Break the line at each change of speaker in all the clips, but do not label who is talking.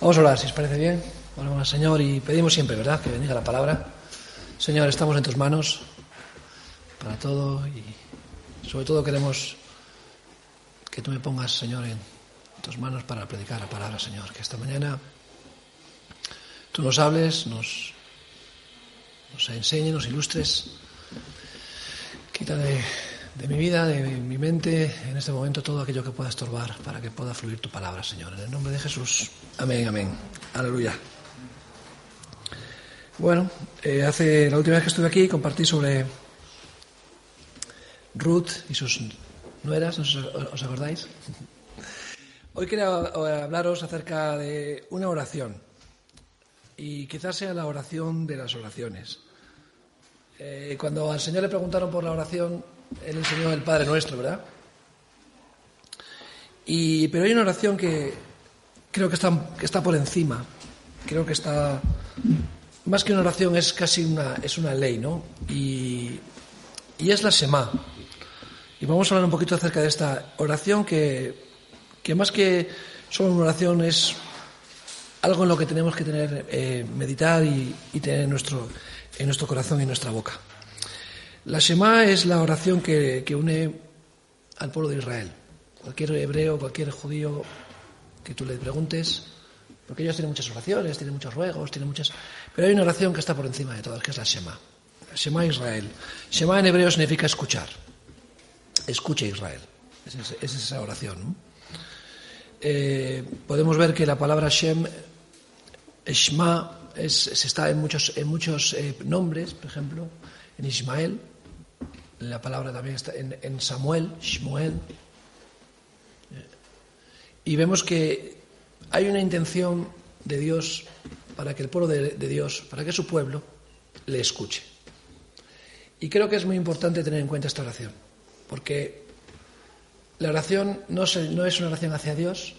Vamos a orar, si os parece bien. Oramos al Señor y pedimos siempre, ¿verdad?, que bendiga la palabra. Señor, estamos en tus manos para todo y sobre todo queremos que tú me pongas, Señor, en tus manos para predicar la palabra, Señor. Que esta mañana tú nos hables, nos, nos enseñes, nos ilustres. Quita de, de mi vida, de mi mente, en este momento todo aquello que pueda estorbar para que pueda fluir tu palabra, Señor. En el nombre de Jesús. Amén, amén. Aleluya. Bueno, eh, hace la última vez que estuve aquí compartí sobre Ruth y sus nueras, ¿os, os acordáis? Hoy quería hablaros acerca de una oración y quizás sea la oración de las oraciones. Eh, cuando al Señor le preguntaron por la oración, Él enseñó el Padre Nuestro, ¿verdad? Y, pero hay una oración que creo que está, que está por encima, creo que está más que una oración es casi una, es una ley, ¿no? Y, y es la Shema. Y vamos a hablar un poquito acerca de esta oración que, que más que solo una oración es algo en lo que tenemos que tener, eh, meditar y, tener en nuestro, en nuestro corazón y en nuestra boca. La Shema es la oración que, une al pueblo de Israel. Cualquier hebreo, cualquier judío que tú le preguntes, porque ellos tienen muchas oraciones, tienen muchos ruegos, tienen muchas... Pero hay una oración que está por encima de todas, que es la Shema. Shema Israel. Shema en hebreo significa escuchar. Escucha Israel. Es, es esa oración. Eh, podemos ver que la palabra Shem, Shema, es, se está en muchos, en muchos eh, nombres, por ejemplo, en Ismael. La palabra también está en, Samuel, Shmuel. Y vemos que hay una intención de Dios para que el pueblo de, Dios, para que su pueblo le escuche. Y creo que es muy importante tener en cuenta esta oración, porque la oración no, se, no es una oración hacia Dios,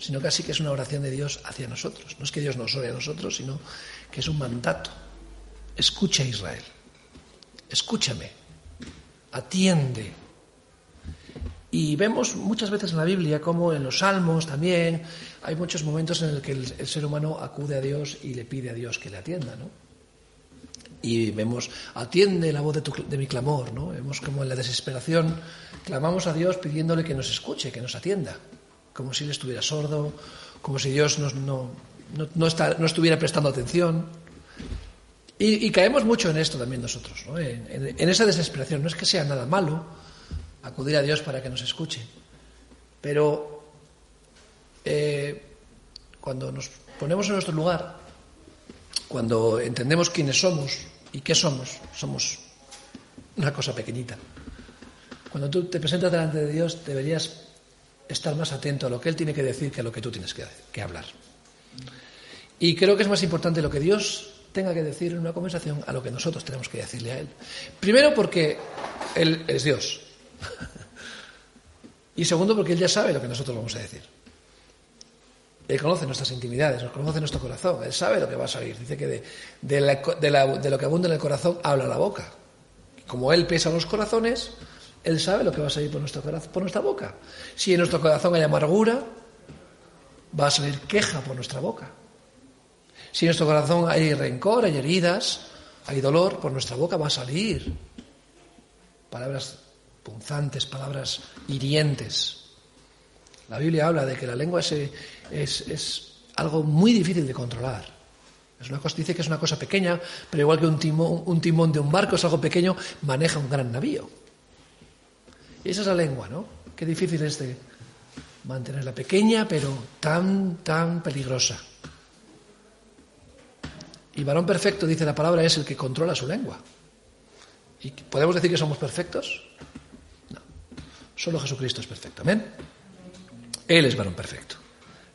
sino casi que es una oración de Dios hacia nosotros. No es que Dios nos ore a nosotros, sino que es un mandato. Escucha Israel, escúchame, atiende, y vemos muchas veces en la Biblia, como en los Salmos también, hay muchos momentos en los que el, ser humano acude a Dios y le pide a Dios que le atienda, ¿no? Y vemos, atiende la voz de, tu, de mi clamor, ¿no? Vemos como en la desesperación clamamos a Dios pidiéndole que nos escuche, que nos atienda, como si él estuviera sordo, como si Dios nos, no, no, no, está, no estuviera prestando atención. Y, caemos mucho en esto también nosotros, ¿no? en, esa desesperación. No es que sea nada malo, acudir a Dios para que nos escuche. Pero eh, cuando nos ponemos en nuestro lugar, cuando entendemos quiénes somos y qué somos, somos una cosa pequeñita. Cuando tú te presentas delante de Dios, deberías estar más atento a lo que Él tiene que decir que a lo que tú tienes que hablar. Y creo que es más importante lo que Dios tenga que decir en una conversación a lo que nosotros tenemos que decirle a Él. Primero porque Él es Dios, y segundo, porque Él ya sabe lo que nosotros vamos a decir. Él conoce nuestras intimidades, nos conoce nuestro corazón, Él sabe lo que va a salir. Dice que de, lo que abunda en el corazón habla la boca. Como Él pesa los corazones, Él sabe lo que va a salir por nuestra boca. Si en nuestro corazón hay amargura, va a salir queja por nuestra boca. Si en nuestro corazón hay rencor, hay heridas, hay dolor, por nuestra boca va a salir palabras punzantes, palabras hirientes. La Biblia habla de que la lengua es algo muy difícil de controlar. Es una cosa, dice que es una cosa pequeña, pero igual que un timón, un timón de un barco es algo pequeño, maneja un gran navío. Y esa es la lengua, ¿no? Qué difícil es de mantenerla pequeña, pero tan, tan peligrosa. Y varón perfecto, dice la palabra, es el que controla su lengua. ¿Y podemos decir que somos perfectos? Solo Jesucristo es perfecto. Amén. Él es varón perfecto.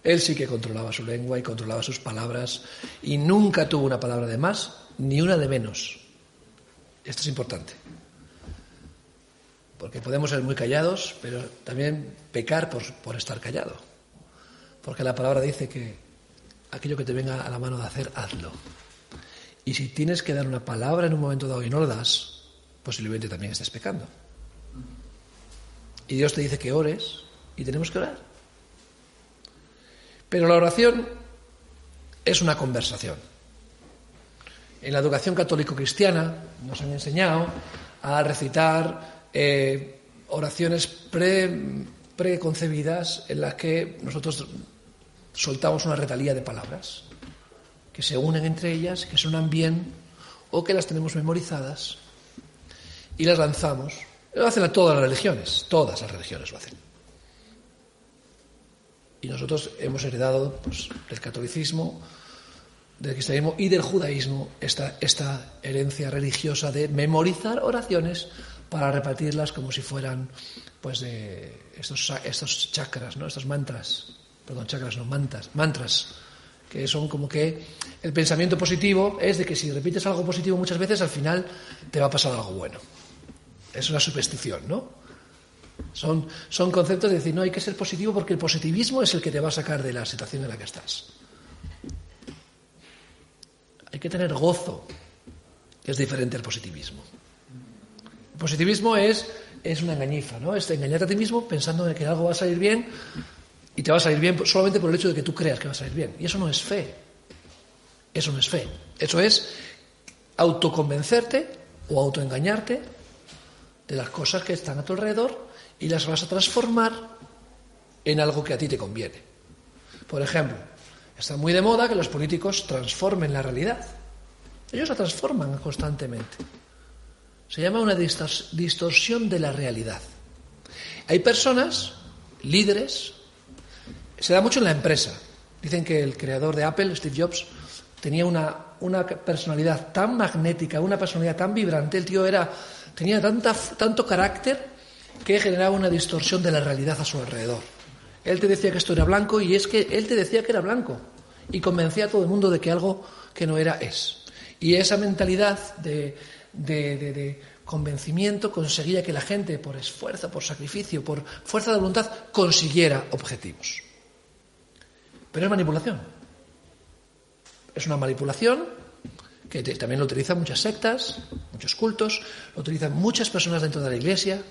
Él sí que controlaba su lengua y controlaba sus palabras y nunca tuvo una palabra de más ni una de menos. Esto es importante. Porque podemos ser muy callados, pero también pecar por, por estar callado. Porque la palabra dice que aquello que te venga a la mano de hacer, hazlo. Y si tienes que dar una palabra en un momento dado y no lo das, posiblemente también estés pecando. Y Dios te dice que ores y tenemos que orar. Pero la oración es una conversación. En la educación católico-cristiana nos han enseñado a recitar eh, oraciones preconcebidas en las que nosotros soltamos una retalía de palabras que se unen entre ellas, que suenan bien o que las tenemos memorizadas y las lanzamos. Lo hacen todas las religiones, todas las religiones lo hacen. Y nosotros hemos heredado pues, del catolicismo, del cristianismo y del judaísmo esta, esta herencia religiosa de memorizar oraciones para repartirlas como si fueran pues de estos, estos chakras, ¿no? estos mantras, perdón, chakras no, mantras, mantras, que son como que el pensamiento positivo es de que si repites algo positivo muchas veces al final te va a pasar algo bueno. Es una superstición, ¿no? Son, son conceptos de decir, no, hay que ser positivo porque el positivismo es el que te va a sacar de la situación en la que estás. Hay que tener gozo, que es diferente al positivismo. El positivismo es, es una engañifa, ¿no? Es engañarte a ti mismo pensando en que algo va a salir bien y te va a salir bien solamente por el hecho de que tú creas que va a salir bien. Y eso no es fe. Eso no es fe. Eso es autoconvencerte o autoengañarte de las cosas que están a tu alrededor y las vas a transformar en algo que a ti te conviene. Por ejemplo, Está muy de moda que los políticos transformen la realidad. Ellos la transforman constantemente. Se llama una distorsión de la realidad. Hay personas, líderes, se da mucho en la empresa. Dicen que el creador de Apple, Steve Jobs, tenía una, personalidad tan magnética, una personalidad tan vibrante. El tío era, tenía tanta, tanto carácter que generaba una distorsión de la realidad a su alrededor. Él te decía que esto era blanco y es que él te decía que era blanco y convencía a todo el mundo de que algo que no era es. Y esa mentalidad de, convencimiento conseguía que la gente, por esfuerzo, por sacrificio, por fuerza de voluntad, consiguiera objetivos. Pero es manipulación. Es una manipulación que también lo utilizan muchas sectas, muchos cultos, lo utilizan muchas personas dentro de la iglesia,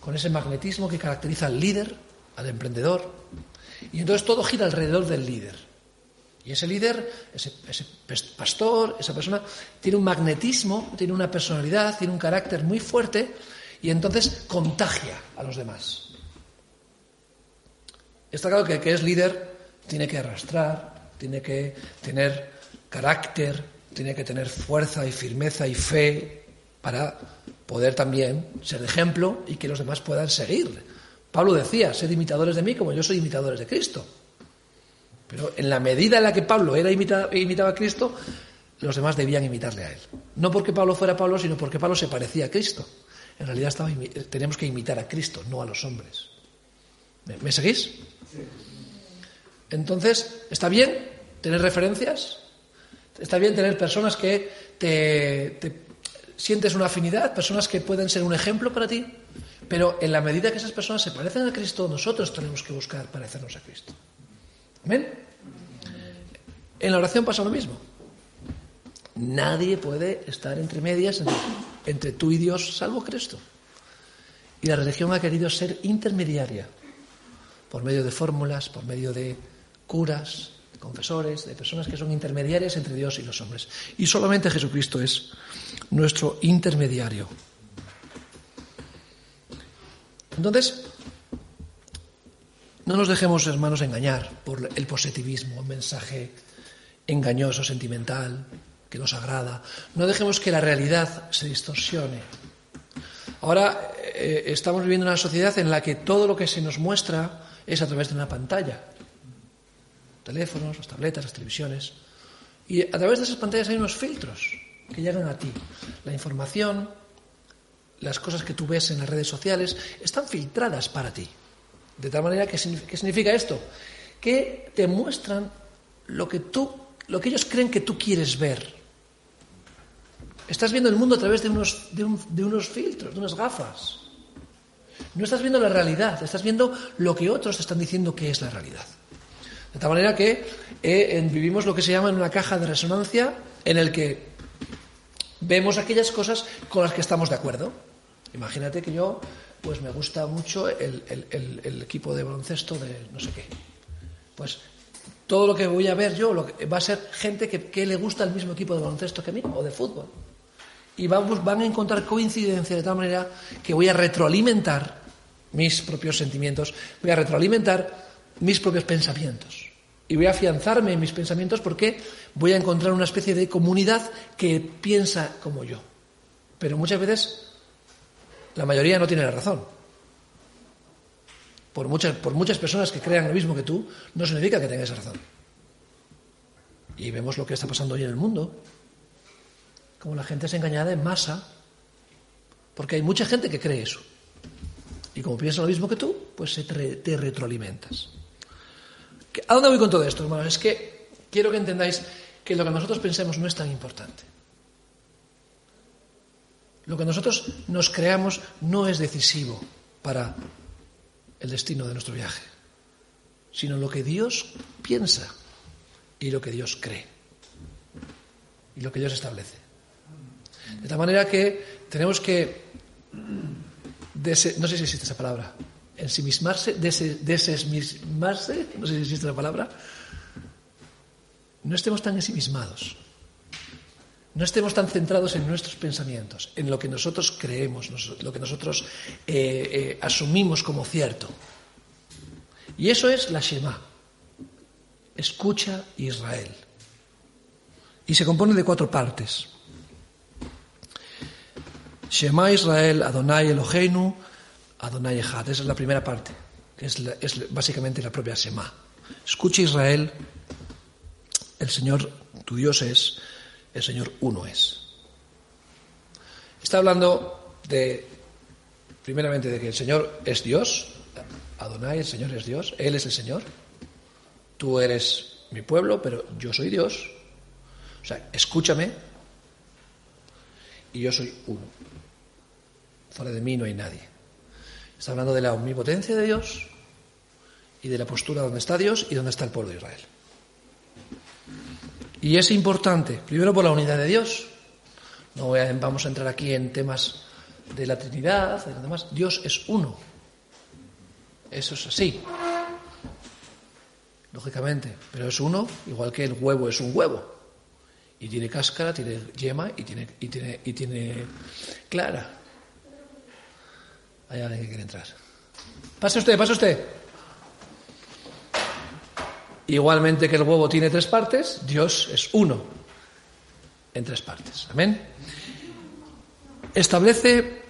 con ese magnetismo que caracteriza al líder, al emprendedor. Y entonces todo gira alrededor del líder. Y ese líder, ese, pastor, esa persona, tiene un magnetismo, tiene una personalidad, tiene un carácter muy fuerte y entonces contagia a los demás. Está claro que el que es líder tiene que arrastrar, tiene que tener carácter, tiene que tener fuerza y firmeza y fe para poder también ser ejemplo y que los demás puedan seguir. Pablo decía, sed imitadores de mí como yo soy imitadores de Cristo. Pero en la medida en la que Pablo era imitaba a Cristo, los demás debían imitarle a él. No porque Pablo fuera Pablo, sino porque Pablo se parecía a Cristo. En realidad estaba, teníamos que imitar a Cristo, no a los hombres. ¿Me, seguís? Entonces, ¿está bien tener referencias? ¿Está bien tener personas que te, te sientes una afinidad, personas que pueden ser un ejemplo para ti? Pero en la medida que esas personas se parecen a Cristo, nosotros tenemos que buscar parecernos a Cristo. ¿Amén? En la oración pasa lo mismo. Nadie puede estar entre medias entre, tú y Dios, salvo Cristo. Y la religión ha querido ser intermediaria, por medio de fórmulas, por medio de curas, confesores, de personas que son intermediarias entre Dios y los hombres. Y solamente Jesucristo es nuestro intermediario. Entonces, no nos dejemos, hermanos, engañar por el positivismo, un mensaje engañoso, sentimental, que nos agrada. No dejemos que la realidad se distorsione. Ahora eh, estamos viviendo una sociedad en la que todo lo que se nos muestra es a través de una pantalla. Teléfonos, las tabletas, las televisiones. Y a través de esas pantallas hay unos filtros que llegan a ti. La información, las cosas que tú ves en las redes sociales, están filtradas para ti. De tal manera que ¿qué significa esto? Que te muestran lo que tú, lo que ellos creen que tú quieres ver. Estás viendo el mundo a través de unos, de, unos filtros, de unas gafas. No estás viendo la realidad, estás viendo lo que otros están diciendo que es la realidad. De tal manera que eh, vivimos lo que se llama en una caja de resonancia en el que vemos aquellas cosas con las que estamos de acuerdo. Imagínate que yo pues me gusta mucho el, equipo de baloncesto de no sé qué. Pues todo lo que voy a ver yo va a ser gente que, que, le gusta el mismo equipo de baloncesto que a mí o de fútbol. Y vamos, van a encontrar coincidencia de tal manera que voy a retroalimentar mis propios sentimientos, voy a retroalimentar mis propios pensamientos. Y voy a afianzarme en mis pensamientos porque voy a encontrar una especie de comunidad que piensa como yo. Pero muchas veces la mayoría no tiene la razón. Por muchas, por muchas personas que crean lo mismo que tú, no significa que tengas razón. Y vemos lo que está pasando hoy en el mundo. Como la gente es engañada en masa. Porque hay mucha gente que cree eso. Y como piensa lo mismo que tú, pues te retroalimentas. ¿A dónde voy con todo esto, hermanos? Es que quiero que entendáis que lo que nosotros pensemos no es tan importante. Lo que nosotros nos creamos no es decisivo para el destino de nuestro viaje, sino lo que Dios piensa y lo que Dios cree y lo que Dios establece. De tal manera que tenemos que, no sé si existe esa palabra, ensimismarse, desesmismarse, no sé si existe la palabra, no estemos tan ensimismados. No estemos tan centrados en nuestros pensamientos, en lo que nosotros creemos, lo que nosotros eh, eh, asumimos como cierto. Y eso es la Shema. Escucha Israel. Y se compone de cuatro partes. Shema Israel, Adonai Eloheinu, Adonai Echad. Esa es la primera parte, que es, es básicamente la propia Shema. Escucha Israel, el Señor tu Dios es el Señor uno es. Está hablando de, primeramente, de que el Señor es Dios, Adonai, el Señor es Dios, Él es el Señor, tú eres mi pueblo, pero yo soy Dios, o sea, escúchame, y yo soy uno. Fuera de mí no hay nadie. Está hablando de la omnipotencia de Dios y de la postura donde está Dios y donde está el pueblo de Israel. Y es importante, primero por la unidad de Dios. No vamos a entrar aquí en temas de la Trinidad, de demás. Dios es uno. Eso es así. Lógicamente, pero es uno, igual que el huevo es un huevo. Y tiene cáscara, tiene yema y tiene, y tiene, y tiene clara. Hay alguien que quiere entrar. Pase usted, pase usted. Igualmente que el huevo tiene tres partes, Dios es uno en tres partes. Amén. Establece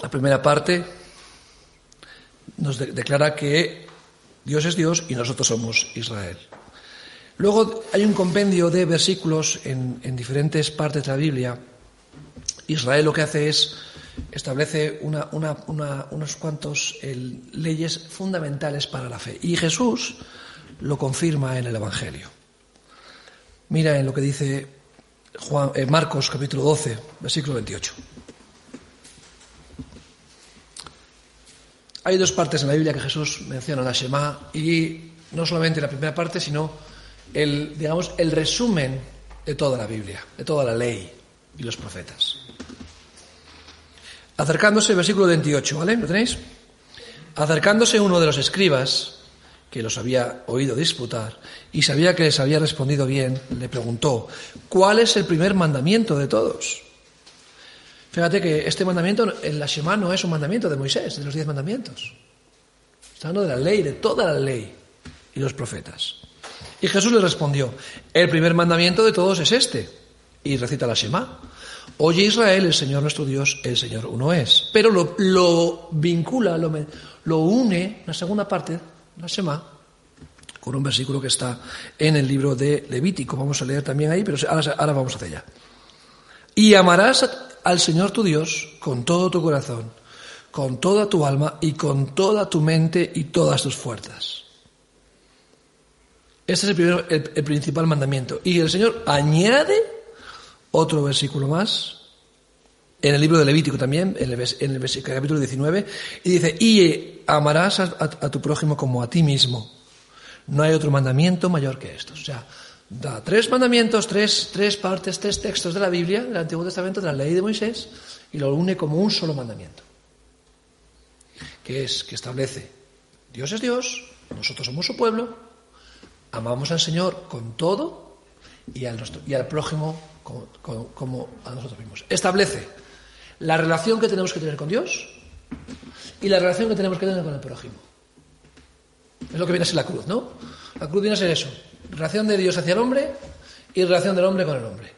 la primera parte, nos declara que Dios es Dios y nosotros somos Israel. Luego hay un compendio de versículos en, diferentes partes de la Biblia. Israel lo que hace es establece unos cuantos leyes fundamentales para la fe. Y Jesús lo confirma en el Evangelio. Mira en lo que dice Juan, eh, Marcos capítulo 12, versículo 28. Hay dos partes en la Biblia que Jesús menciona la Shema y no solamente la primera parte, sino el, digamos, el resumen de toda la Biblia, de toda la ley y los profetas. Acercándose, versículo 28, ¿vale? ¿Lo tenéis? Acercándose uno de los escribas, que los había oído disputar y sabía que les había respondido bien, le preguntó, ¿cuál es el primer mandamiento de todos? Fíjate que este mandamiento en la Shema no es un mandamiento de Moisés, de los diez mandamientos. Está hablando de la ley, de toda la ley y los profetas. Y Jesús le respondió, el primer mandamiento de todos es este. Y recita la Shema. Oye Israel, el Señor nuestro Dios, el Señor uno es. Pero lo, vincula, lo, lo une, la segunda parte, la Shema, con un versículo que está en el libro de Levítico. Vamos a leer también ahí, pero ahora, vamos hacia allá. Y amarás al Señor tu Dios con todo tu corazón, con toda tu alma y con toda tu mente y todas tus fuerzas. Este es el, primero, el, principal mandamiento. Y el Señor añade otro versículo más, en el libro de Levítico también, en el, capítulo 19, y dice, y amarás a, tu prójimo como a ti mismo. No hay otro mandamiento mayor que estos. O sea, da tres mandamientos, tres, tres partes, tres textos de la Biblia, del Antiguo Testamento, de la ley de Moisés, y lo une como un solo mandamiento. Que es, que establece, Dios es Dios, nosotros somos su pueblo, amamos al Señor con todo y al, y al prójimo como, a nosotros mismos. Establece la relación que tenemos que tener con Dios y la relación que tenemos que tener con el prójimo. Es lo que viene a ser la cruz, ¿no? La cruz viene a ser eso. Relación de Dios hacia el hombre y relación del hombre con el hombre.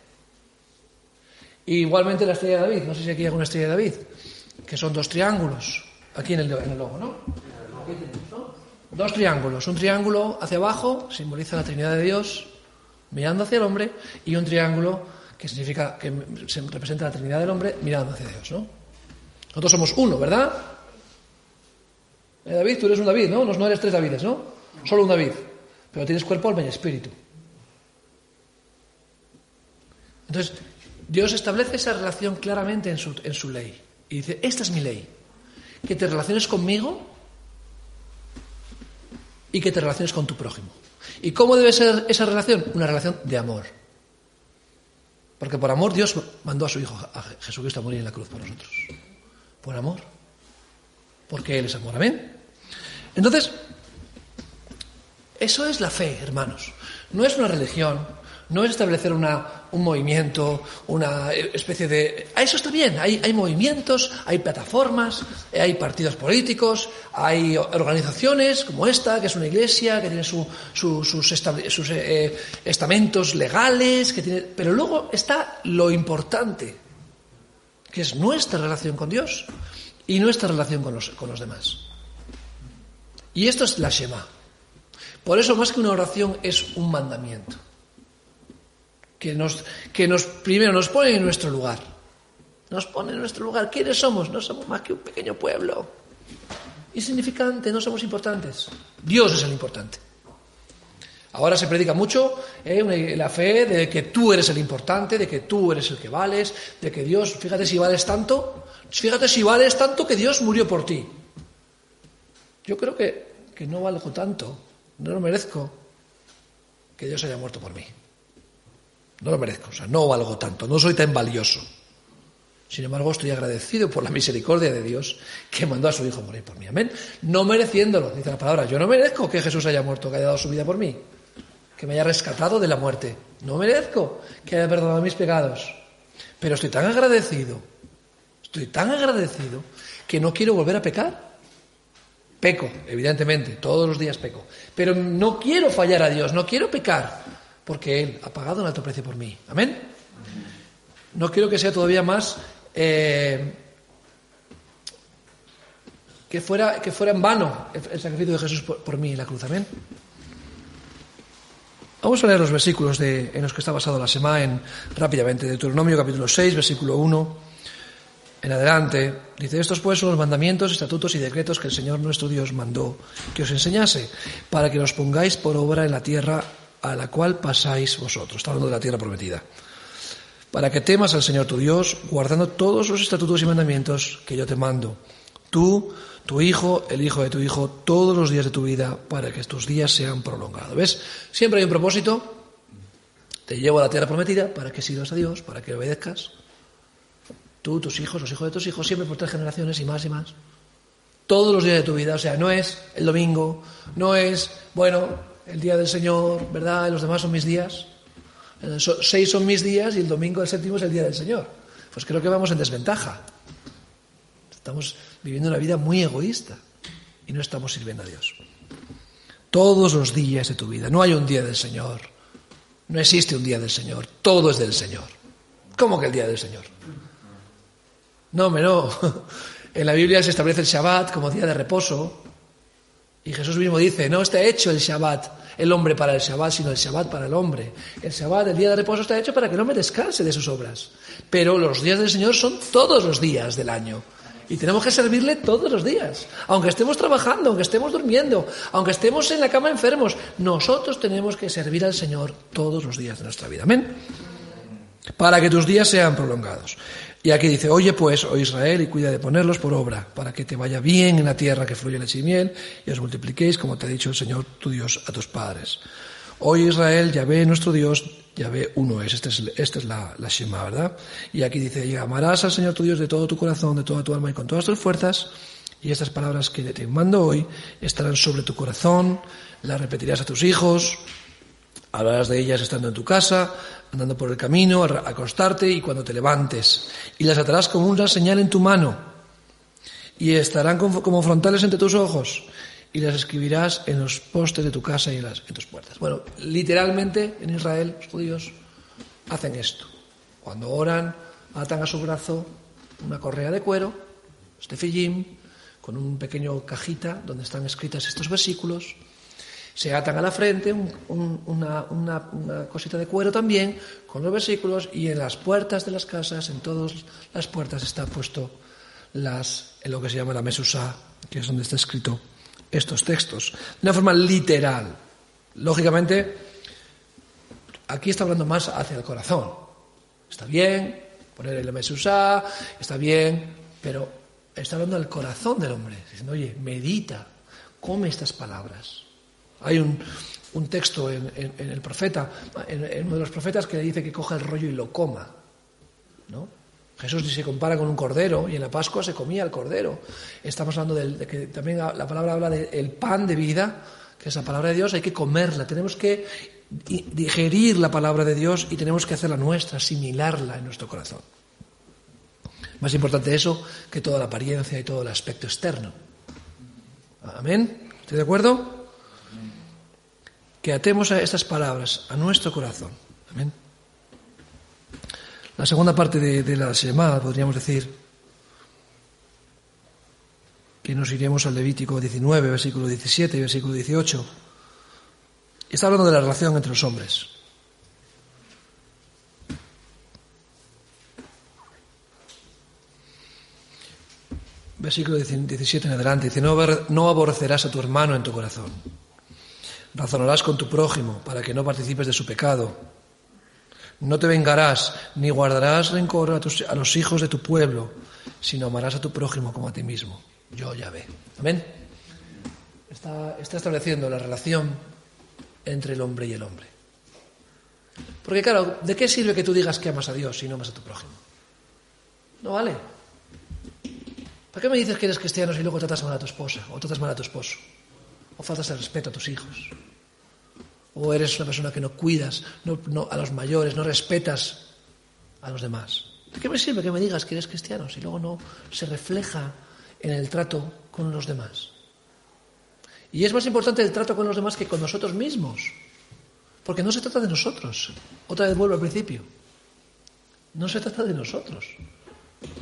igualmente la estrella de David, no sé si aquí hay alguna estrella de David, que son dos triángulos, aquí en el, en logo, ¿no? Dos triángulos. Un triángulo hacia abajo simboliza la Trinidad de Dios, mirando hacia el hombre, y un triángulo que significa que se representa la Trinidad del hombre mirando hacia Dios, ¿no? Nosotros somos uno, ¿verdad? Eh, David, tú eres un David, ¿no? No eres tres Davides, ¿no? Solo un David. Pero tienes cuerpo, alma y espíritu. Entonces, Dios establece esa relación claramente en su, en su ley. Y dice, esta es mi ley. Que te relaciones conmigo y que te relaciones con tu prójimo. ¿Y cómo debe ser esa relación? Una relación de amor. Porque por amor Dios mandó a su Hijo, a Jesucristo, a morir en la cruz por nosotros. Por amor. Porque Él es amor. Amén. Entonces, eso es la fe, hermanos. No es una religión, no es establecer una, un movimiento, una especie de... A eso está bien, hay, hay, movimientos, hay plataformas, hay partidos políticos, hay organizaciones como esta, que es una iglesia, que tiene sus, sus eh, estamentos legales, que tiene... pero luego está lo importante, que es nuestra relación con Dios y nuestra relación con los, con los demás. Y esto es la Shema. Por eso, más que una oración, es un mandamiento que nos, que nos primero nos pone en nuestro lugar. Nos pone en nuestro lugar. ¿Quiénes somos? No somos más que un pequeño pueblo. Insignificante, no somos importantes. Dios es el importante. Ahora se predica mucho eh, la fe de que tú eres el importante, de que tú eres el que vales, de que Dios, fíjate si vales tanto, fíjate si vales tanto que Dios murió por ti. Yo creo que, que no valgo tanto, no lo merezco que Dios haya muerto por mí. No lo merezco, o sea, no valgo tanto, no soy tan valioso. Sin embargo, estoy agradecido por la misericordia de Dios que mandó a su Hijo morir por mí. Amén. No mereciéndolo, dice la palabra. Yo no merezco que Jesús haya muerto, que haya dado su vida por mí, que me haya rescatado de la muerte. No merezco que haya perdonado mis pecados. Pero estoy tan agradecido, estoy tan agradecido que no quiero volver a pecar. Peco, evidentemente, todos los días peco. Pero no quiero fallar a Dios, no quiero pecar porque Él ha pagado un alto precio por mí. Amén. No quiero que sea todavía más eh, que, fuera, que fuera en vano el, sacrificio de Jesús por, mí en la cruz. Amén. Vamos a leer los versículos de, en los que está basado la semana en, rápidamente. Deuteronomio capítulo 6, versículo 1 en adelante. Dice, estos pues son los mandamientos, estatutos y decretos que el Señor nuestro Dios mandó que os enseñase, para que los pongáis por obra en la tierra a la cual pasáis vosotros. Está hablando de la tierra prometida. Para que temas al Señor tu Dios, guardando todos los estatutos y mandamientos que yo te mando. Tú, tu hijo, el hijo de tu hijo, todos los días de tu vida, para que tus días sean prolongados. ¿Ves? Siempre hay un propósito. Te llevo a la tierra prometida para que sirvas a Dios, para que obedezcas. Tú, tus hijos, los hijos de tus hijos, siempre por tres generaciones y más y más. Todos los días de tu vida. O sea, no es el domingo, no es, bueno, el día del Señor, ¿verdad? Y los demás son mis días. Eh, seis son mis días y el domingo el séptimo es el día del Señor. Pues creo que vamos en desventaja. Estamos viviendo una vida muy egoísta y no estamos sirviendo a Dios. Todos los días de tu vida. No hay un día del Señor. No existe un día del Señor. Todo es del Señor. ¿Cómo que el día del Señor? No, me no. En la Biblia se establece el Shabbat como día de reposo y Jesús mismo dice, no está hecho el Shabbat, el hombre para el Shabbat, sino el Shabbat para el hombre. El Shabbat, el día de reposo, está hecho para que el hombre descanse de sus obras. Pero los días del Señor son todos los días del año. Y tenemos que servirle todos los días. Aunque estemos trabajando, aunque estemos durmiendo, aunque estemos en la cama enfermos, nosotros tenemos que servir al Señor todos los días de nuestra vida. Amén. Para que tus días sean prolongados. Y aquí dice, oye pues, oh Israel, y cuida de ponerlos por obra, para que te vaya bien en la tierra que fluye leche y miel, y os multipliquéis, como te ha dicho el Señor tu Dios a tus padres. Oye Israel, Yahvé nuestro Dios, Yahvé uno es. Esta es, esta es la, la Shema, ¿verdad? Y aquí dice, y amarás al Señor tu Dios de todo tu corazón, de toda tu alma y con todas tus fuerzas, y estas palabras que te mando hoy estarán sobre tu corazón, las repetirás a tus hijos, Hablarás de ellas estando en tu casa, andando por el camino, acostarte y cuando te levantes. Y las atarás como una señal en tu mano. Y estarán como frontales entre tus ojos. Y las escribirás en los postes de tu casa y en, tus puertas. Bueno, literalmente en Israel los judíos hacen esto. Cuando oran, atan a su brazo una correa de cuero, este fillín, con un pequeño cajita donde están escritas estos versículos. Se atan a la frente una, cosita de cuero también con los versículos y en las puertas de las casas, en todas las puertas está puesto las, en lo que se llama la mesusa, que es donde está escrito estos textos, de una forma literal. Lógicamente, aquí está hablando más hacia el corazón. Está bien poner el mesusa, está bien, pero está hablando al corazón del hombre, diciendo, oye, medita, come estas palabras. Hay un, texto en, el profeta, en, uno de los profetas, que dice que coja el rollo y lo coma. ¿no? Jesús se compara con un cordero y en la Pascua se comía el cordero. Estamos hablando de que también la palabra habla del pan de vida, que es la palabra de Dios, hay que comerla, tenemos que digerir la palabra de Dios y tenemos que hacerla nuestra, asimilarla en nuestro corazón. Más importante eso que toda la apariencia y todo el aspecto externo. Amén. ¿Estoy de acuerdo? Que atemos a estas palabras a nuestro corazón. Amén. La segunda parte de, la semana podríamos decir que nos iremos al Levítico 19, versículo 17 y versículo 18. Está hablando de la relación entre los hombres. Versículo 17 en adelante dice, no aborrecerás a tu hermano en tu corazón. Razonarás con tu prójimo para que no participes de su pecado. No te vengarás ni guardarás rencor a, los hijos de tu pueblo, sino amarás a tu prójimo como a ti mismo. Yo ya ve. Amén. Está, está estableciendo la relación entre el hombre y el hombre. Porque claro, ¿de qué sirve que tú digas que amas a Dios si no amas a tu prójimo? No vale. ¿Para qué me dices que eres cristiano si luego tratas mal a tu esposa o tratas mal a tu esposo? O faltas el respeto a tus hijos. O eres una persona que no cuidas a los mayores, no respetas a los demás. ¿De qué me sirve que me digas que eres cristiano si luego no se refleja en el trato con los demás? Y es más importante el trato con los demás que con nosotros mismos. Porque no se trata de nosotros. Otra vez vuelvo al principio. No se trata de nosotros.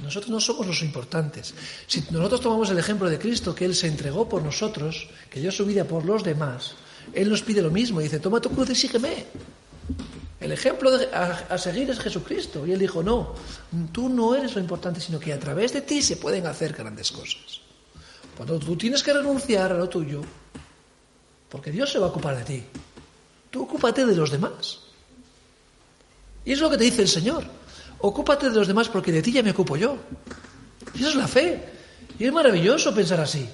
Nosotros no somos los importantes. Si nosotros tomamos el ejemplo de Cristo, que Él se entregó por nosotros, que dio su vida por los demás, Él nos pide lo mismo. Dice, toma tu cruz y sígueme. El ejemplo a, seguir es Jesucristo. Y Él dijo, no, tú no eres lo importante, sino que a través de ti se pueden hacer grandes cosas. Cuando tú tienes que renunciar a lo tuyo, porque Dios se va a ocupar de ti. Tú ocúpate de los demás. Y es lo que te dice el Señor. Ocúpate de los demás porque de ti ya me ocupo yo. Y eso es la fe. Y es maravilloso pensar así.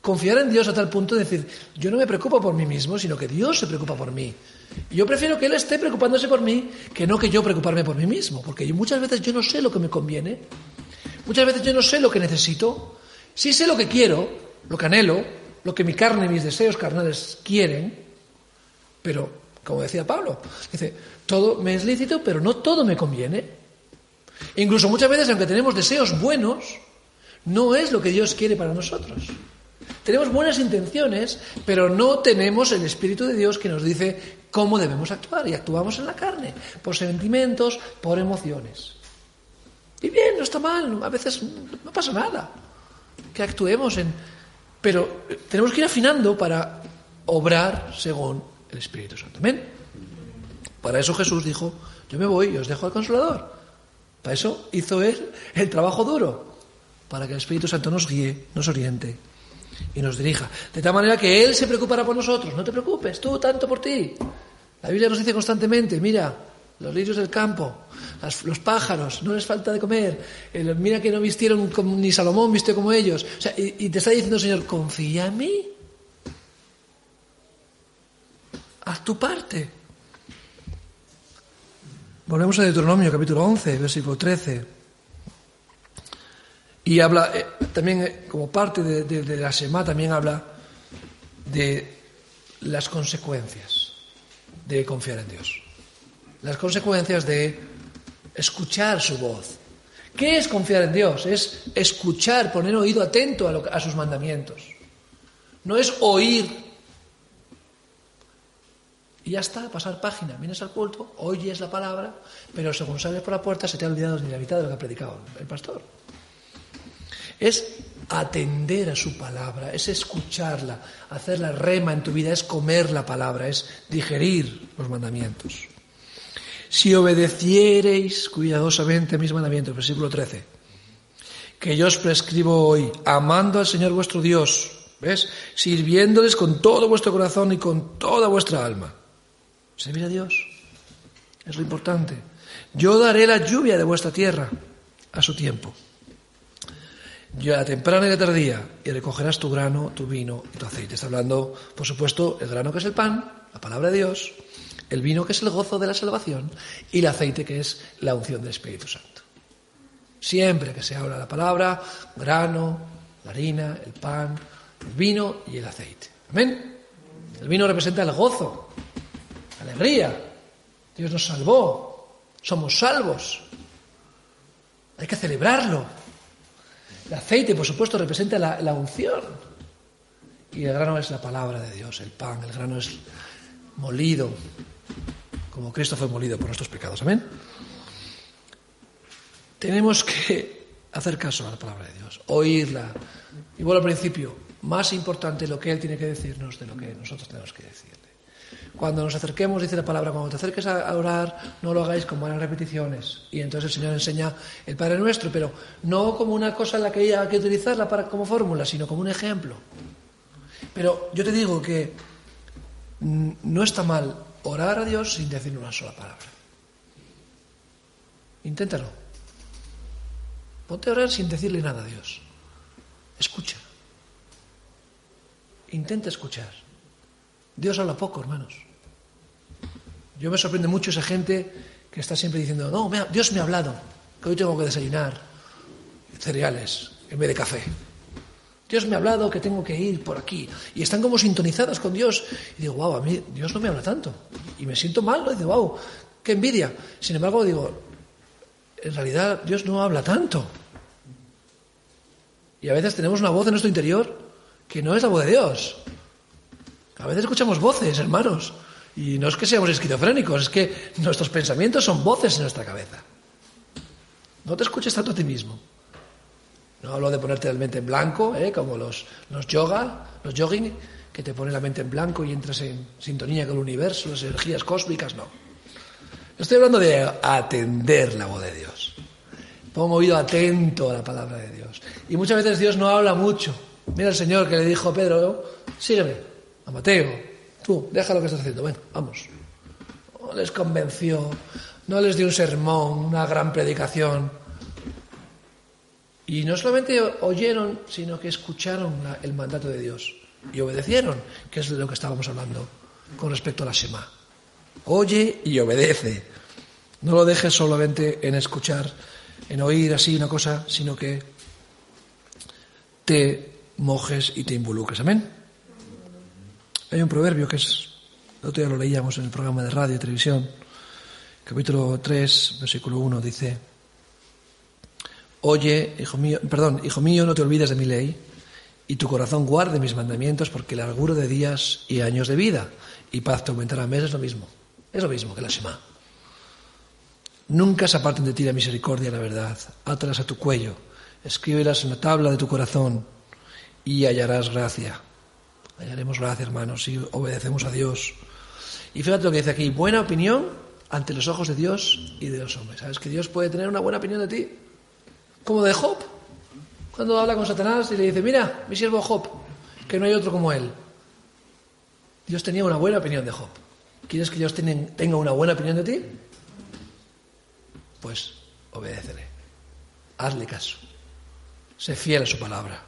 Confiar en Dios a tal punto de decir, yo no me preocupo por mí mismo, sino que Dios se preocupa por mí. Yo prefiero que Él esté preocupándose por mí que no que yo preocuparme por mí mismo. Porque muchas veces yo no sé lo que me conviene. Muchas veces yo no sé lo que necesito. Sí sé lo que quiero, lo que anhelo, lo que mi carne y mis deseos carnales quieren, pero, como decía Pablo, dice, todo me es lícito, pero no todo me conviene. Incluso muchas veces, aunque tenemos deseos buenos, no es lo que Dios quiere para nosotros. Tenemos buenas intenciones, pero no tenemos el Espíritu de Dios que nos dice cómo debemos actuar y actuamos en la carne, por sentimientos, por emociones. Y bien, no está mal, a veces no pasa nada que actuemos en, pero tenemos que ir afinando para obrar según el Espíritu Santo. Amén. Para eso Jesús dijo, yo me voy y os dejo al consolador. Para eso hizo Él el trabajo duro, para que el Espíritu Santo nos guíe, nos oriente y nos dirija. De tal manera que Él se preocupará por nosotros. No te preocupes, tú tanto por ti. La Biblia nos dice constantemente, mira, los lirios del campo, los pájaros, no les falta de comer, mira que no vistieron ni Salomón vistió como ellos. y, te está diciendo Señor, confía en mí. Haz tu parte. Volvemos a Deuteronomio capítulo 11, versículo 13. Y habla, eh, también eh, como parte de, la Semá, también habla de las consecuencias de confiar en Dios. Las consecuencias de escuchar su voz. ¿Qué es confiar en Dios? Es escuchar, poner oído atento a, a sus mandamientos. No es oír y ya está, pasar página. Vienes al culto, oyes la palabra, pero según sales por la puerta se te ha olvidado ni la mitad de lo que ha predicado el pastor. Es atender a su palabra, es escucharla, hacer la rema en tu vida, es comer la palabra, es digerir los mandamientos. Si obedeciereis cuidadosamente a mis mandamientos, versículo 13, que yo os prescribo hoy, amando al Señor vuestro Dios, ¿ves? Sirviéndoles con todo vuestro corazón y con toda vuestra alma Servir a Dios es lo importante. Yo daré la lluvia de vuestra tierra a su tiempo. Yo a temprana y a tardía, y recogerás tu grano, tu vino y tu aceite. Está hablando, por supuesto, el grano que es el pan, la palabra de Dios, el vino que es el gozo de la salvación y el aceite que es la unción del Espíritu Santo. Siempre que se habla la palabra, grano, la harina, el pan, el vino y el aceite. Amén. El vino representa el gozo, alegría. Dios nos salvó. Somos salvos. Hay que celebrarlo. El aceite, por supuesto, representa la, unción. Y el grano es la palabra de Dios, el pan. El grano es molido, como Cristo fue molido por nuestros pecados. Amén. Tenemos que hacer caso a la palabra de Dios, oírla. Y bueno, al principio, más importante lo que Él tiene que decirnos de lo que nosotros tenemos que decir. Cuando nos acerquemos, dice la palabra, cuando te acerques a orar, no lo hagáis con buenas repeticiones. Y entonces el Señor enseña el Padre Nuestro, pero no como una cosa en la que hay que utilizarla como fórmula, sino como un ejemplo. Pero yo te digo que no está mal orar a Dios sin decir una sola palabra. Inténtalo. Ponte a orar sin decirle nada a Dios. Escucha. Intenta escuchar. Dios habla poco, hermanos. Yo me sorprende mucho esa gente que está siempre diciendo, no, Dios me ha hablado, que hoy tengo que desayunar cereales en vez de café. Dios me ha hablado que tengo que ir por aquí. Y están como sintonizadas con Dios. Y digo, wow, a mí Dios no me habla tanto. Y me siento mal. Y digo, wow, qué envidia. Sin embargo, digo, en realidad Dios no habla tanto. Y a veces tenemos una voz en nuestro interior que no es la voz de Dios. A veces escuchamos voces, hermanos. Y no es que seamos esquizofrénicos, es que nuestros pensamientos son voces en nuestra cabeza. No te escuches tanto a ti mismo. No hablo de ponerte la mente en blanco, ¿eh? como los, los yoga, los jogging, que te ponen la mente en blanco y entras en sintonía con el universo, las energías cósmicas, no. Estoy hablando de atender la voz de Dios. Pongo oído atento a la palabra de Dios. Y muchas veces Dios no habla mucho. Mira el Señor que le dijo a Pedro, sígueme, a Mateo, Deja lo que estás haciendo, bueno, vamos. No les convenció, no les dio un sermón, una gran predicación. Y no solamente oyeron, sino que escucharon el mandato de Dios y obedecieron, que es de lo que estábamos hablando con respecto a la Shema. Oye y obedece. No lo dejes solamente en escuchar, en oír así una cosa, sino que te mojes y te involucres. Amén. Hay un proverbio que es, el otro día lo leíamos en el programa de radio y televisión, capítulo 3, versículo 1, dice, Oye, hijo mío, perdón, hijo mío, no te olvides de mi ley, y tu corazón guarde mis mandamientos, porque el larguro de días y años de vida y paz te aumentará mes es lo mismo, es lo mismo que la Shema. Nunca se aparten de ti la misericordia y la verdad, átalas a tu cuello, escríbelas en la tabla de tu corazón y hallarás gracia hallaremos gracia, hermanos, si obedecemos a Dios. Y fíjate lo que dice aquí, buena opinión ante los ojos de Dios y de los hombres. ¿Sabes que Dios puede tener una buena opinión de ti? Como de Job, cuando habla con Satanás y le dice, mira, mi siervo Job, que no hay otro como él. Dios tenía una buena opinión de Job. ¿Quieres que Dios tenga una buena opinión de ti? Pues obedécele. Hazle caso. Sé fiel a su palabra.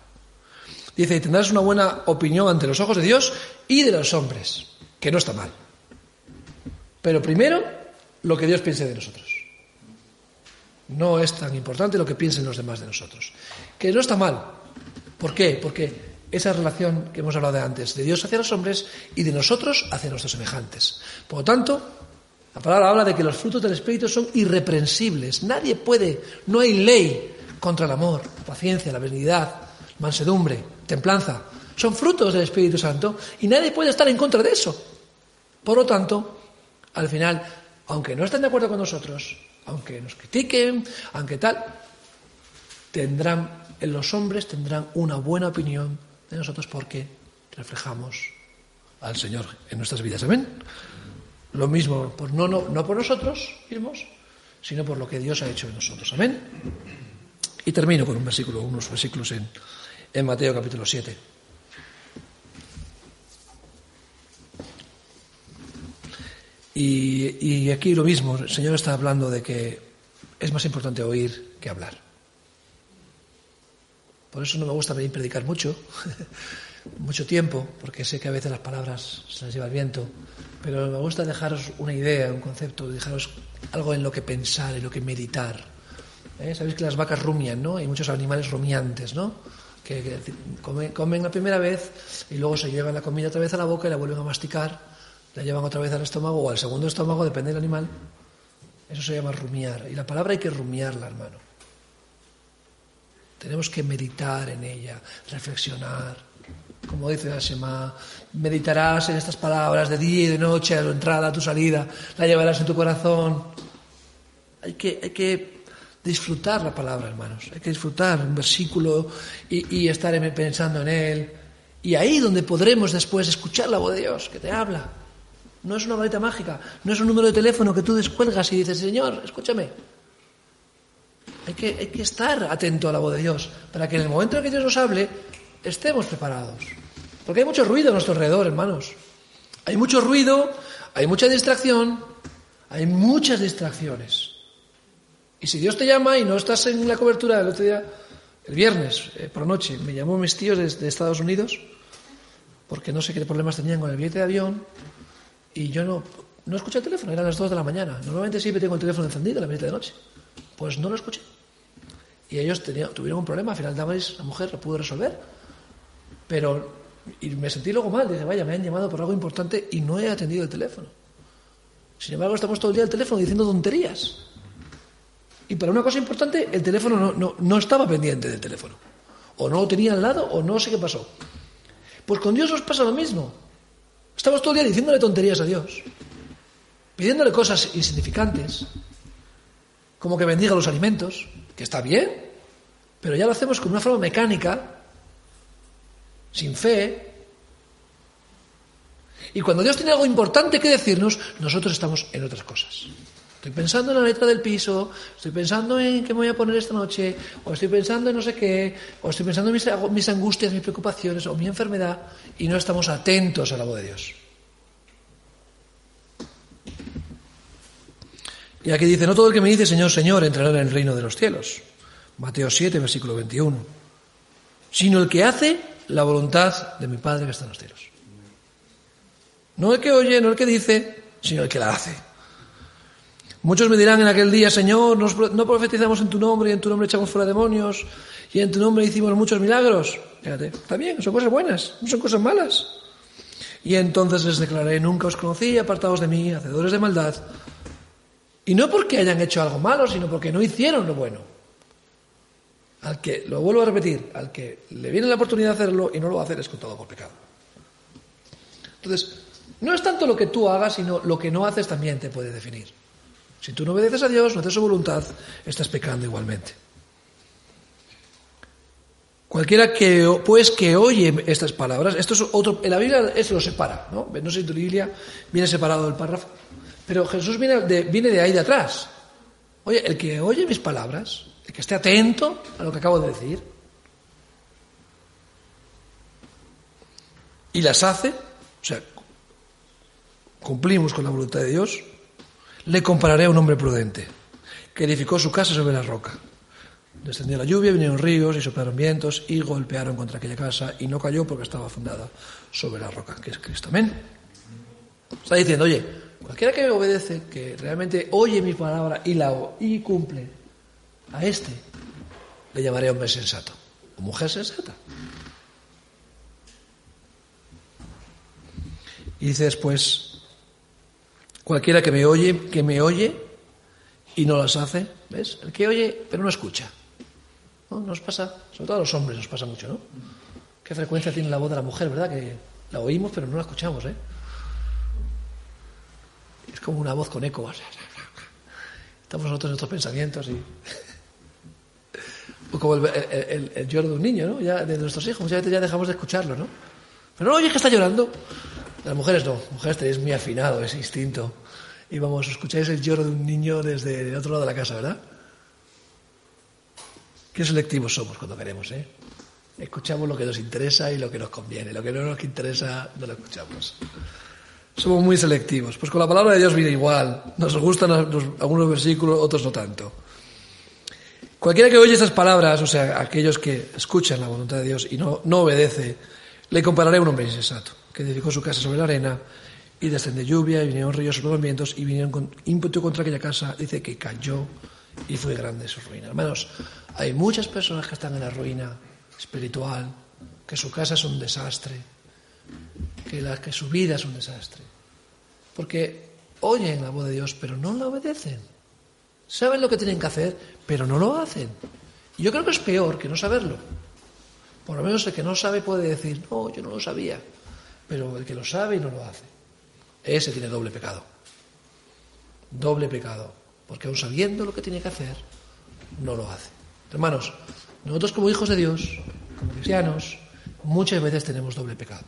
Dice, y tendrás una buena opinión ante los ojos de Dios y de los hombres, que no está mal. Pero primero, lo que Dios piense de nosotros. No es tan importante lo que piensen los demás de nosotros. Que no está mal. ¿Por qué? Porque esa relación que hemos hablado de antes, de Dios hacia los hombres y de nosotros hacia nuestros semejantes. Por lo tanto, la palabra habla de que los frutos del Espíritu son irreprensibles. Nadie puede, no hay ley contra el amor, la paciencia, la benignidad, mansedumbre, templanza. Son frutos del Espíritu Santo y nadie puede estar en contra de eso. Por lo tanto, al final, aunque no estén de acuerdo con nosotros, aunque nos critiquen, aunque tal, tendrán, en los hombres tendrán una buena opinión de nosotros porque reflejamos al Señor en nuestras vidas. Amén. Lo mismo, pues no, no, no por nosotros mismos, sino por lo que Dios ha hecho en nosotros. Amén. Y termino con un versículo, unos versículos en, en Mateo capítulo 7. Y, y, aquí lo mismo, el Señor está hablando de que es más importante oír que hablar. Por eso no me gusta predicar mucho, mucho tiempo, porque sé que a veces las palabras se las lleva el viento, pero me gusta dejaros una idea, un concepto, dejaros algo en lo que pensar, en lo que meditar. ¿Eh? Sabéis que las vacas rumian, ¿no? Hay muchos animales rumiantes, ¿no? Comen, la primera vez y luego se llevan la comida otra vez a la boca y la vuelven a masticar, la llevan otra vez al estómago o al segundo estómago, depende del animal. Eso se llama rumiar. Y la palabra hay que rumiarla, hermano. Tenemos que meditar en ella, reflexionar. Como dice la meditarás en estas palabras de día y de noche, a tu entrada, a tu salida, la llevarás en tu corazón. Hay que, hay que disfrutar la palabra, hermanos. Hay que disfrutar un versículo y, estar pensando en él. Y ahí donde podremos después escuchar la voz de Dios que te habla. No es una varita mágica, no es un número de teléfono que tú descuelgas y dices, Señor, escúchame. Hay que, hay que estar atento a la voz de Dios para que en el momento en que Dios nos hable estemos preparados. Porque hay mucho ruido a nuestro alrededor, hermanos. Hay mucho ruido, hay mucha distracción, hay muchas distracciones. Y si Dios te llama y no estás en la cobertura del otro día, el viernes eh, por noche, me llamó mis tíos de, Estados Unidos porque no sé qué problemas tenían con el billete de avión y yo no, no escuché el teléfono, eran las 2 de la mañana. Normalmente siempre tengo el teléfono encendido a la media de noche. Pues no lo escuché. Y ellos tuvieron un problema, al final Damaris, la mujer, lo pudo resolver. Pero, y me sentí luego mal, dije, vaya, me han llamado por algo importante y no he atendido el teléfono. Sin embargo, estamos todo el día al teléfono diciendo tonterías. Y para una cosa importante, el teléfono no, no, no estaba pendiente del teléfono. O no lo tenía al lado, o no sé qué pasó. Pues con Dios nos pasa lo mismo. Estamos todo el día diciéndole tonterías a Dios, pidiéndole cosas insignificantes, como que bendiga los alimentos, que está bien, pero ya lo hacemos con una forma mecánica, sin fe. Y cuando Dios tiene algo importante que decirnos, nosotros estamos en otras cosas. Estoy pensando en la letra del piso, estoy pensando en qué me voy a poner esta noche, o estoy pensando en no sé qué, o estoy pensando en mis, angustias, mis preocupaciones, o mi enfermedad, y no estamos atentos a la voz de Dios. Y aquí dice, no todo el que me dice Señor, Señor entrará en el reino de los cielos. Mateo 7, versículo 21. Sino el que hace la voluntad de mi Padre que está en los cielos. No el que oye, no el que dice, sino el que la hace. Muchos me dirán en aquel día, Señor, no profetizamos en tu nombre y en tu nombre echamos fuera demonios y en tu nombre hicimos muchos milagros. Fíjate, está bien, son cosas buenas, no son cosas malas. Y entonces les declaré, nunca os conocí, apartados de mí, hacedores de maldad. Y no porque hayan hecho algo malo, sino porque no hicieron lo bueno. Al que, lo vuelvo a repetir, al que le viene la oportunidad de hacerlo y no lo va a es con todo por pecado. Entonces, no es tanto lo que tú hagas, sino lo que no haces también te puede definir. Si tú no obedeces a Dios, no haces su voluntad, estás pecando igualmente. Cualquiera que, pues, que oye estas palabras, esto es otro, en la Biblia eso lo separa, ¿no? No sé si tu Biblia viene separado del párrafo, pero Jesús viene de, viene de ahí de atrás. Oye, el que oye mis palabras, el que esté atento a lo que acabo de decir, y las hace, o sea, cumplimos con la voluntad de Dios, le compararé a un hombre prudente, que edificó su casa sobre la roca. Descendió la lluvia, vinieron ríos y soplaron vientos y golpearon contra aquella casa y no cayó porque estaba fundada sobre la roca, que es Cristo. Amén. Está diciendo, oye, cualquiera que me obedece, que realmente oye mi palabra y la y cumple, a este le llamaré hombre sensato o mujer sensata. Y dice después, cualquiera que me oye, que me oye y no las hace, ¿ves? El que oye pero no escucha. ¿No? Nos pasa, sobre todo a los hombres nos pasa mucho, ¿no? ¿Qué frecuencia tiene la voz de la mujer, verdad? Que la oímos pero no la escuchamos, ¿eh? Es como una voz con eco. Estamos nosotros en nuestros pensamientos y... O como el, el, lloro de un niño, ¿no? Ya de nuestros hijos, muchas veces ya dejamos de escucharlo, ¿no? Pero no, oye, que está llorando. Las mujeres no, las mujeres tenéis muy afinado ese instinto. Y vamos, escucháis el lloro de un niño desde el otro lado de la casa, ¿verdad? Qué selectivos somos cuando queremos, ¿eh? Escuchamos lo que nos interesa y lo que nos conviene. Lo que no nos interesa, no lo escuchamos. Somos muy selectivos. Pues con la palabra de Dios viene igual. Nos gustan algunos versículos, otros no tanto. Cualquiera que oye esas palabras, o sea, aquellos que escuchan la voluntad de Dios y no, no obedece, le compararé a un hombre insensato, que edificó su casa sobre la arena y descendió lluvia y vinieron ríos sobre los vientos y vinieron con ímpetu contra aquella casa. Dice que cayó y fue grande su ruina. Hermanos, hay muchas personas que están en la ruina espiritual, que su casa es un desastre, que, la, que su vida es un desastre, porque oyen la voz de Dios pero no la obedecen. Saben lo que tienen que hacer, pero no lo hacen. Y yo creo que es peor que no saberlo. Por lo menos el que no sabe puede decir, no, yo no lo sabía. Pero el que lo sabe y no lo hace, ese tiene doble pecado. Doble pecado. Porque aun sabiendo lo que tiene que hacer, no lo hace. Hermanos, nosotros como hijos de Dios, como cristianos, muchas veces tenemos doble pecado.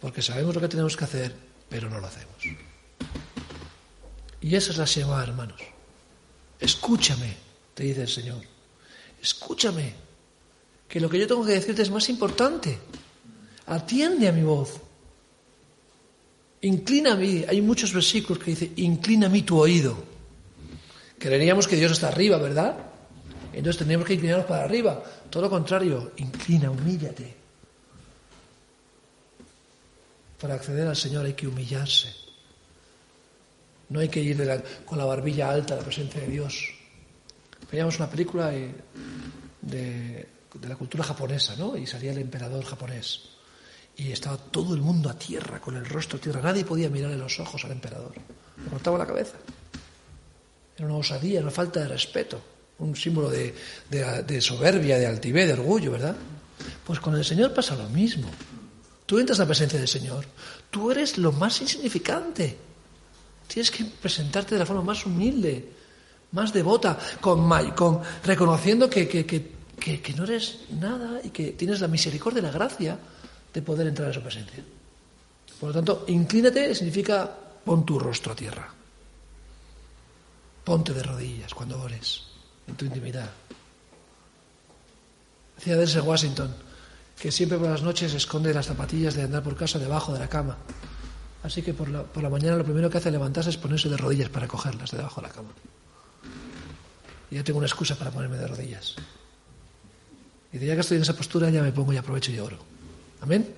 Porque sabemos lo que tenemos que hacer, pero no lo hacemos. Y esa es la Shema, hermanos. Escúchame, te dice el Señor. Escúchame, que lo que yo tengo que decirte es más importante. Atiende a mi voz. Inclina mí. Hay muchos versículos que dicen, inclina a mí tu oído. Creeríamos que Dios está arriba, ¿verdad? Entonces tenemos que inclinarnos para arriba. Todo lo contrario, inclina, humíllate. Para acceder al Señor hay que humillarse. No hay que ir con la barbilla alta a la presencia de Dios. Veíamos una película de, la cultura japonesa, ¿no? Y salía el emperador japonés. Y estaba todo el mundo a tierra, con el rostro a tierra. Nadie podía mirarle los ojos al emperador. Le cortaba la cabeza. Era una osadía, una falta de respeto. Un símbolo de, de soberbia, de altivez, de orgullo, ¿verdad? Pues con el Señor pasa lo mismo. Tú entras a la presencia del Señor. Tú eres lo más insignificante. Tienes que presentarte de la forma más humilde, más devota, con, con reconociendo que, que, no eres nada y que tienes la misericordia y la gracia de poder entrar a su presencia. Por lo tanto, inclínate significa pon tu rostro a tierra. Ponte de rodillas cuando ores, en tu intimidad. Decía Denzel Washington que siempre por las noches esconde las zapatillas de andar por casa debajo de la cama Así que por la, por la mañana lo primero que hace levantarse es ponerse de rodillas para cogerlas de debajo de la cama. Y ya tengo una excusa para ponerme de rodillas. Y de ya que estoy en esa postura, ya me pongo y aprovecho y oro. Amén.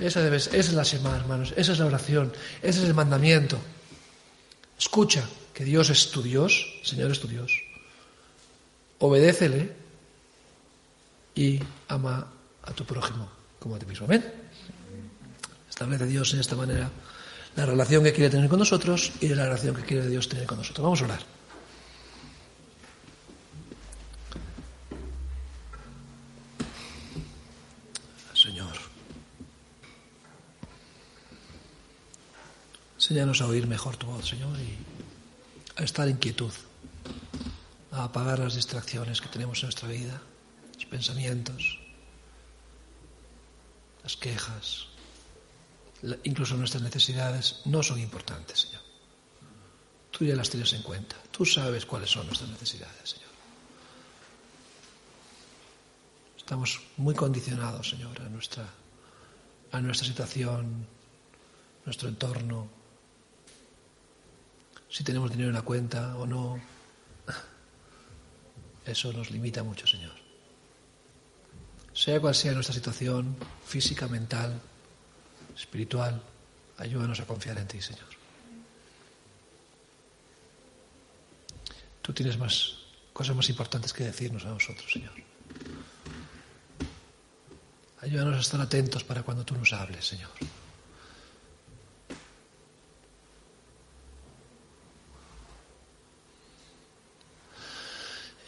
Esa, debe, esa es la semana, hermanos. Esa es la oración. Ese es el mandamiento. Escucha que Dios es tu Dios, Señor es tu Dios. Obedécele y ama a tu prójimo como a ti mismo. Amén. Establece Dios en esta manera la relación que quiere tener con nosotros y la relación que quiere Dios tener con nosotros. Vamos a orar. Señor, enséñanos a oír mejor tu voz, Señor, y a estar en quietud, a apagar las distracciones que tenemos en nuestra vida, los pensamientos, las quejas, incluso nuestras necesidades no son importantes, Señor. Tú ya las tienes en cuenta. Tú sabes cuáles son nuestras necesidades, Señor. Estamos muy condicionados, Señor, a nuestra, a nuestra situación, nuestro entorno, si tenemos dinero en la cuenta o no. Eso nos limita mucho, Señor sea cual sea nuestra situación física, mental, espiritual, ayúdanos a confiar en ti, Señor. Tú tienes más cosas más importantes que decirnos a nosotros, Señor. Ayúdanos a estar atentos para cuando tú nos hables, Señor.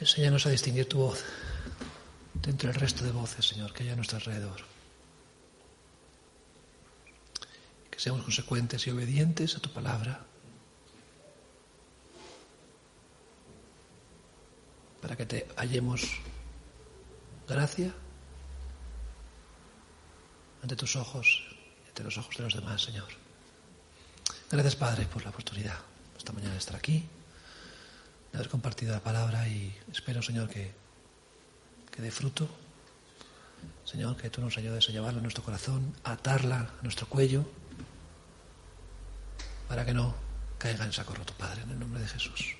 Enséñanos a distinguir tu voz de entre el resto de voces, Señor, que hay a nuestro alrededor. Que seamos consecuentes y obedientes a tu palabra. Para que te hallemos gracia ante tus ojos y ante los ojos de los demás, Señor. Gracias, Padre, por la oportunidad esta mañana de estar aquí de haber compartido la palabra y espero, Señor, que, que dé fruto. Señor, que tú nos ayudes a llevarla a nuestro corazón, a atarla a nuestro cuello, para que no caiga en saco roto, Padre, en el nombre de Jesús.